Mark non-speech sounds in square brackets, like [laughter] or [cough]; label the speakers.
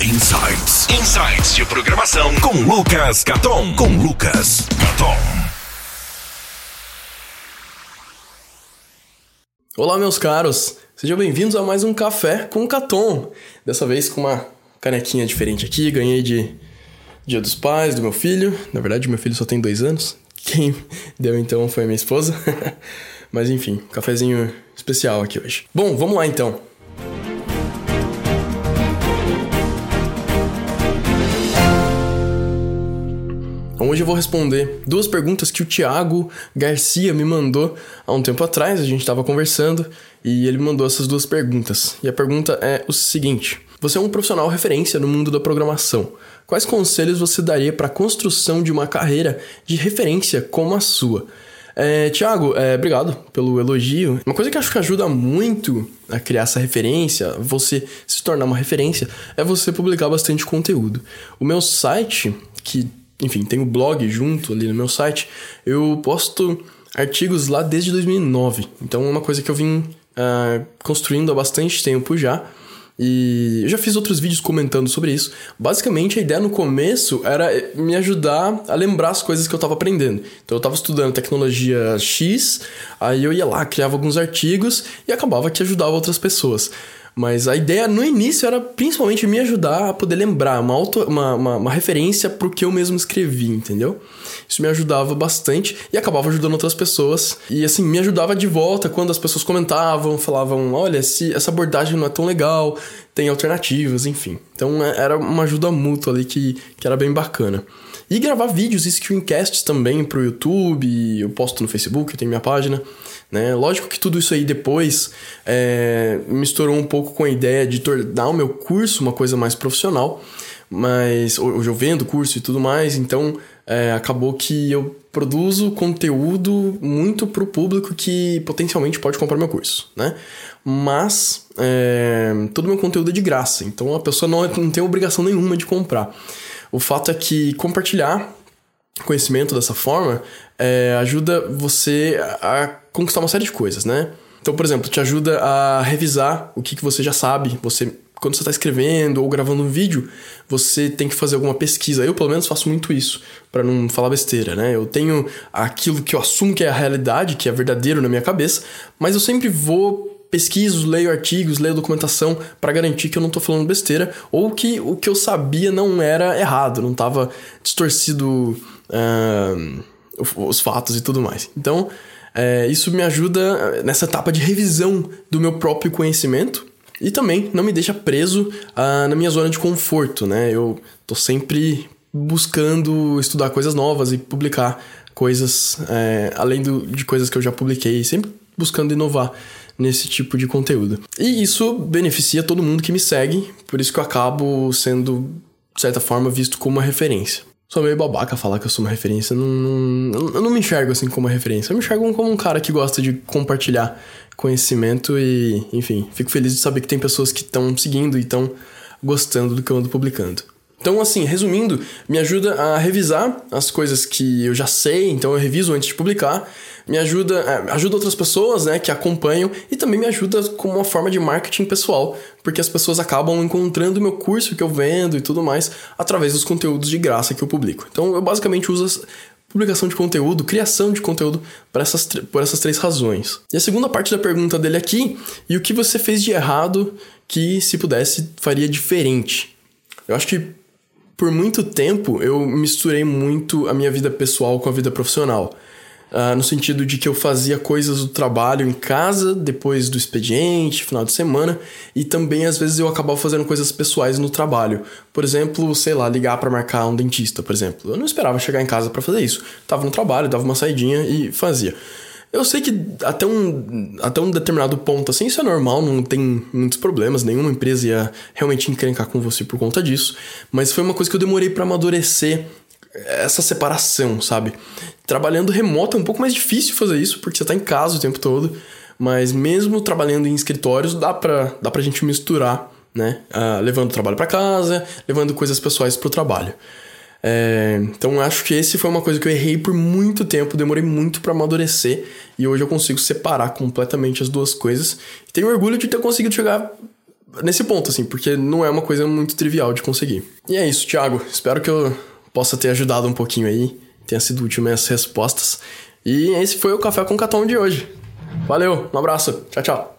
Speaker 1: Insights. Insights de programação com Lucas Caton. Com Lucas Caton.
Speaker 2: Olá, meus caros. Sejam bem-vindos a mais um Café com Caton. Dessa vez com uma canequinha diferente aqui. Ganhei de Dia dos Pais do meu filho. Na verdade, meu filho só tem dois anos. Quem [laughs] deu então foi minha esposa. [laughs] Mas enfim, cafezinho especial aqui hoje. Bom, vamos lá então. Hoje eu vou responder duas perguntas que o Thiago Garcia me mandou há um tempo atrás, a gente estava conversando e ele me mandou essas duas perguntas. E a pergunta é o seguinte: Você é um profissional referência no mundo da programação. Quais conselhos você daria para a construção de uma carreira de referência como a sua? É, Tiago, é, obrigado pelo elogio. Uma coisa que acho que ajuda muito a criar essa referência, você se tornar uma referência, é você publicar bastante conteúdo. O meu site, que enfim, tem o blog junto ali no meu site, eu posto artigos lá desde 2009. Então é uma coisa que eu vim uh, construindo há bastante tempo já. E eu já fiz outros vídeos comentando sobre isso. Basicamente, a ideia no começo era me ajudar a lembrar as coisas que eu estava aprendendo. Então, eu estava estudando tecnologia X, aí eu ia lá, criava alguns artigos e acabava que ajudava outras pessoas. Mas a ideia no início era principalmente me ajudar a poder lembrar, uma, auto, uma, uma, uma referência pro que eu mesmo escrevi, entendeu? Isso me ajudava bastante e acabava ajudando outras pessoas. E assim, me ajudava de volta quando as pessoas comentavam, falavam: olha, se essa abordagem não é tão legal, tem alternativas, enfim. Então é, era uma ajuda mútua ali que, que era bem bacana. E gravar vídeos e screencasts também pro YouTube, eu posto no Facebook, eu tenho minha página. Né? Lógico que tudo isso aí depois é, misturou um pouco com a ideia de tornar o meu curso uma coisa mais profissional, mas hoje eu vendo curso e tudo mais, então é, acabou que eu produzo conteúdo muito para o público que potencialmente pode comprar meu curso, né? Mas é, todo meu conteúdo é de graça, então a pessoa não, não tem obrigação nenhuma de comprar. O fato é que compartilhar conhecimento dessa forma é, ajuda você a conquistar uma série de coisas, né? Então, por exemplo, te ajuda a revisar o que, que você já sabe. Você, quando você está escrevendo ou gravando um vídeo, você tem que fazer alguma pesquisa. Eu, pelo menos, faço muito isso, para não falar besteira, né? Eu tenho aquilo que eu assumo que é a realidade, que é verdadeiro na minha cabeça, mas eu sempre vou pesquiso, leio artigos, leio documentação para garantir que eu não estou falando besteira ou que o que eu sabia não era errado, não estava distorcido uh, os fatos e tudo mais. Então, é, isso me ajuda nessa etapa de revisão do meu próprio conhecimento e também não me deixa preso uh, na minha zona de conforto, né? Eu tô sempre buscando estudar coisas novas e publicar coisas é, além do, de coisas que eu já publiquei, sempre buscando inovar nesse tipo de conteúdo. E isso beneficia todo mundo que me segue, por isso que eu acabo sendo, de certa forma, visto como uma referência. Sou meio babaca falar que eu sou uma referência. Não, não, eu não me enxergo assim como uma referência. Eu me enxergo como um cara que gosta de compartilhar conhecimento e, enfim, fico feliz de saber que tem pessoas que estão seguindo e estão gostando do que eu ando publicando. Então, assim, resumindo, me ajuda a revisar as coisas que eu já sei, então eu reviso antes de publicar. Me ajuda, é, ajuda outras pessoas, né, que acompanham e também me ajuda como uma forma de marketing pessoal, porque as pessoas acabam encontrando meu curso que eu vendo e tudo mais através dos conteúdos de graça que eu publico. Então, eu basicamente uso publicação de conteúdo, criação de conteúdo por essas, por essas três razões. E a segunda parte da pergunta dele aqui, e o que você fez de errado que, se pudesse, faria diferente? Eu acho que por muito tempo eu misturei muito a minha vida pessoal com a vida profissional. Uh, no sentido de que eu fazia coisas do trabalho em casa, depois do expediente, final de semana, e também às vezes eu acabava fazendo coisas pessoais no trabalho. Por exemplo, sei lá, ligar para marcar um dentista, por exemplo. Eu não esperava chegar em casa para fazer isso. Tava no trabalho, dava uma saidinha e fazia. Eu sei que até um, até um determinado ponto, assim, isso é normal, não tem muitos problemas, nenhuma empresa ia realmente encrencar com você por conta disso, mas foi uma coisa que eu demorei para amadurecer essa separação, sabe? Trabalhando remoto é um pouco mais difícil fazer isso, porque você tá em casa o tempo todo, mas mesmo trabalhando em escritórios, dá pra, dá pra gente misturar, né? Uh, levando o trabalho para casa, levando coisas pessoais pro trabalho. É, então acho que esse foi uma coisa que eu errei por muito tempo, demorei muito para amadurecer e hoje eu consigo separar completamente as duas coisas. E tenho orgulho de ter conseguido chegar nesse ponto, assim, porque não é uma coisa muito trivial de conseguir. E é isso, Thiago. Espero que eu possa ter ajudado um pouquinho aí, tenha sido útil minhas respostas. E esse foi o Café com Catom de hoje. Valeu, um abraço, tchau, tchau.